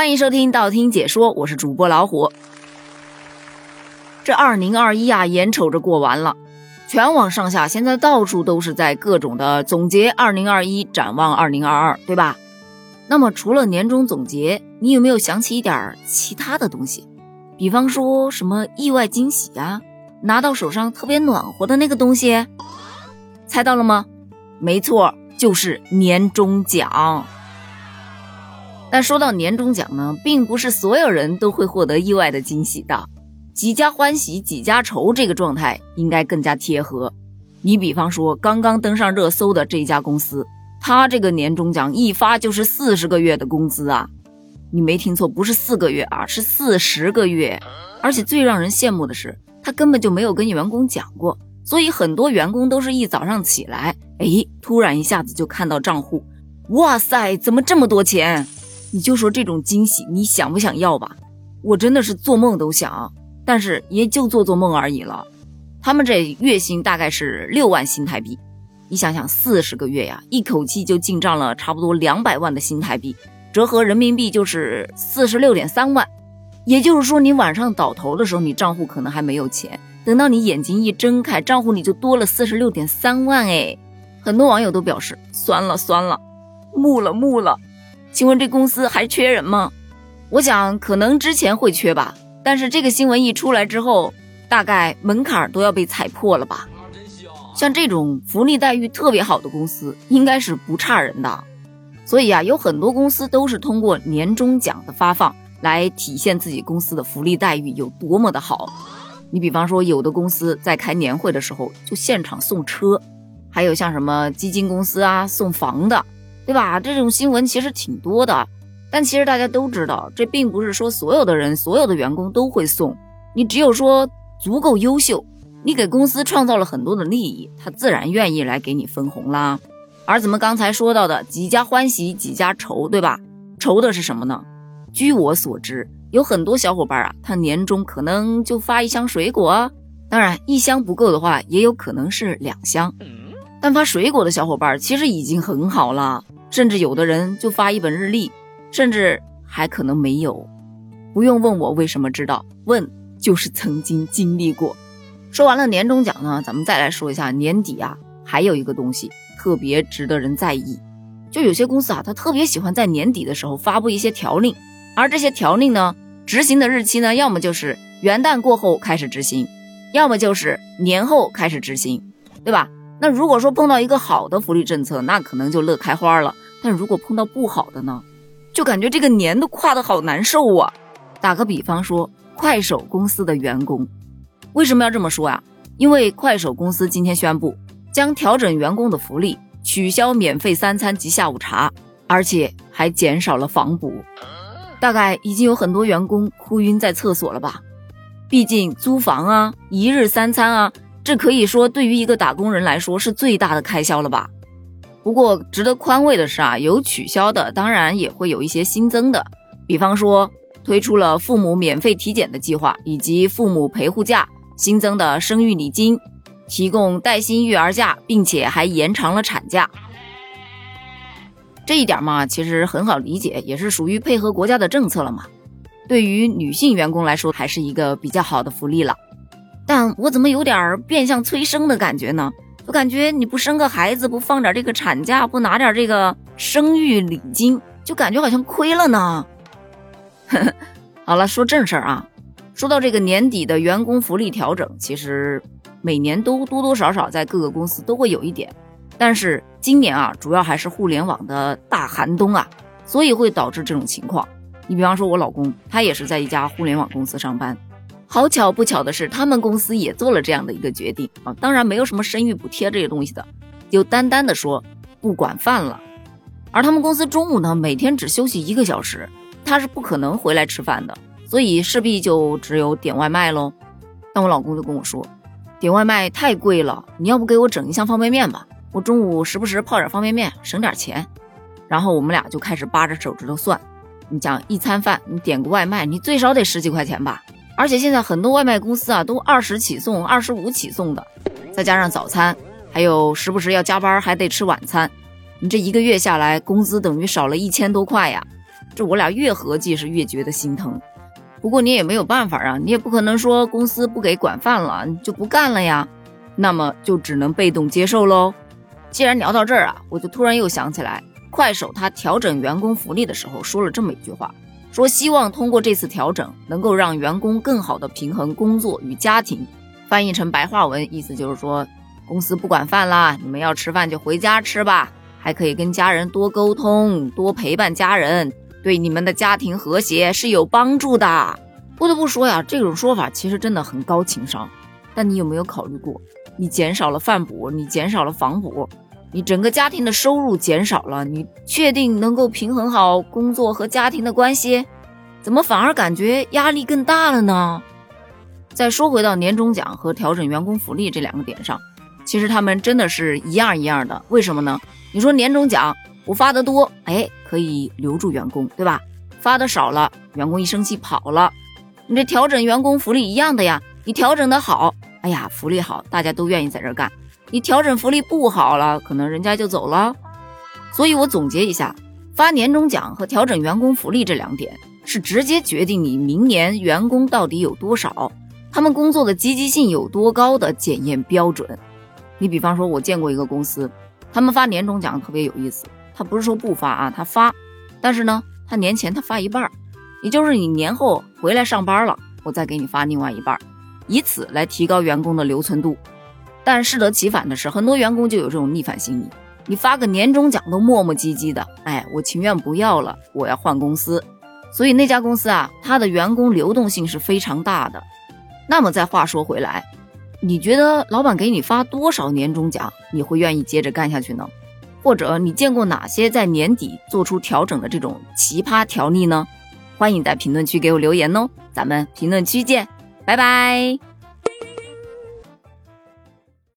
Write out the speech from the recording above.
欢迎收听道听解说，我是主播老虎。这二零二一啊，眼瞅着过完了，全网上下现在到处都是在各种的总结二零二一，展望二零二二，对吧？那么除了年终总结，你有没有想起一点其他的东西？比方说什么意外惊喜啊，拿到手上特别暖和的那个东西，猜到了吗？没错，就是年终奖。但说到年终奖呢，并不是所有人都会获得意外的惊喜的，几家欢喜几家愁这个状态应该更加贴合。你比方说刚刚登上热搜的这家公司。他这个年终奖一发就是四十个月的工资啊！你没听错，不是四个月啊，是四十个月。而且最让人羡慕的是，他根本就没有跟员工讲过，所以很多员工都是一早上起来，哎，突然一下子就看到账户，哇塞，怎么这么多钱？你就说这种惊喜，你想不想要吧？我真的是做梦都想，但是也就做做梦而已了。他们这月薪大概是六万新台币。你想想，四十个月呀，一口气就进账了差不多两百万的新台币，折合人民币就是四十六点三万。也就是说，你晚上倒头的时候，你账户可能还没有钱，等到你眼睛一睁开，账户里就多了四十六点三万。哎，很多网友都表示酸了酸了，木了木了。请问这公司还缺人吗？我想可能之前会缺吧，但是这个新闻一出来之后，大概门槛都要被踩破了吧。像这种福利待遇特别好的公司，应该是不差人的。所以啊，有很多公司都是通过年终奖的发放来体现自己公司的福利待遇有多么的好。你比方说，有的公司在开年会的时候就现场送车，还有像什么基金公司啊送房的，对吧？这种新闻其实挺多的。但其实大家都知道，这并不是说所有的人、所有的员工都会送。你只有说足够优秀。你给公司创造了很多的利益，他自然愿意来给你分红啦。而咱们刚才说到的几家欢喜几家愁，对吧？愁的是什么呢？据我所知，有很多小伙伴啊，他年终可能就发一箱水果，当然一箱不够的话，也有可能是两箱。但发水果的小伙伴其实已经很好了，甚至有的人就发一本日历，甚至还可能没有。不用问我为什么知道，问就是曾经经历过。说完了年终奖呢，咱们再来说一下年底啊，还有一个东西特别值得人在意。就有些公司啊，他特别喜欢在年底的时候发布一些条令，而这些条令呢，执行的日期呢，要么就是元旦过后开始执行，要么就是年后开始执行，对吧？那如果说碰到一个好的福利政策，那可能就乐开花了；但如果碰到不好的呢，就感觉这个年都跨得好难受啊。打个比方说，快手公司的员工。为什么要这么说啊？因为快手公司今天宣布将调整员工的福利，取消免费三餐及下午茶，而且还减少了房补。大概已经有很多员工哭晕在厕所了吧？毕竟租房啊、一日三餐啊，这可以说对于一个打工人来说是最大的开销了吧？不过值得宽慰的是啊，有取消的，当然也会有一些新增的，比方说推出了父母免费体检的计划，以及父母陪护假。新增的生育礼金，提供带薪育儿假，并且还延长了产假。这一点嘛，其实很好理解，也是属于配合国家的政策了嘛。对于女性员工来说，还是一个比较好的福利了。但我怎么有点变相催生的感觉呢？我感觉你不生个孩子，不放点这个产假，不拿点这个生育礼金，就感觉好像亏了呢。好了，说正事儿啊。说到这个年底的员工福利调整，其实每年都多多少少在各个公司都会有一点，但是今年啊，主要还是互联网的大寒冬啊，所以会导致这种情况。你比方说，我老公他也是在一家互联网公司上班，好巧不巧的是，他们公司也做了这样的一个决定啊，当然没有什么生育补贴这些东西的，就单单的说不管饭了，而他们公司中午呢，每天只休息一个小时，他是不可能回来吃饭的。所以势必就只有点外卖喽。但我老公就跟我说，点外卖太贵了，你要不给我整一箱方便面吧？我中午时不时泡点方便面，省点钱。然后我们俩就开始扒着手指头算，你讲一餐饭，你点个外卖，你最少得十几块钱吧？而且现在很多外卖公司啊，都二十起送、二十五起送的，再加上早餐，还有时不时要加班还得吃晚餐，你这一个月下来，工资等于少了一千多块呀。这我俩越合计是越觉得心疼。不过你也没有办法啊，你也不可能说公司不给管饭了你就不干了呀，那么就只能被动接受喽。既然聊到这儿啊，我就突然又想起来，快手它调整员工福利的时候说了这么一句话，说希望通过这次调整能够让员工更好的平衡工作与家庭。翻译成白话文，意思就是说，公司不管饭啦，你们要吃饭就回家吃吧，还可以跟家人多沟通，多陪伴家人。对你们的家庭和谐是有帮助的。不得不说呀，这种说法其实真的很高情商。但你有没有考虑过，你减少了饭补，你减少了房补，你整个家庭的收入减少了，你确定能够平衡好工作和家庭的关系？怎么反而感觉压力更大了呢？再说回到年终奖和调整员工福利这两个点上，其实他们真的是一样一样的。为什么呢？你说年终奖。我发的多，哎，可以留住员工，对吧？发的少了，员工一生气跑了。你这调整员工福利一样的呀，你调整的好，哎呀，福利好，大家都愿意在这干。你调整福利不好了，可能人家就走了。所以我总结一下，发年终奖和调整员工福利这两点，是直接决定你明年员工到底有多少，他们工作的积极性有多高的检验标准。你比方说，我见过一个公司，他们发年终奖特别有意思。他不是说不发啊，他发，但是呢，他年前他发一半儿，也就是你年后回来上班了，我再给你发另外一半儿，以此来提高员工的留存度。但适得其反的是，很多员工就有这种逆反心理，你发个年终奖都磨磨唧唧的，哎，我情愿不要了，我要换公司。所以那家公司啊，它的员工流动性是非常大的。那么再话说回来，你觉得老板给你发多少年终奖，你会愿意接着干下去呢？或者你见过哪些在年底做出调整的这种奇葩条例呢？欢迎在评论区给我留言哦，咱们评论区见，拜拜。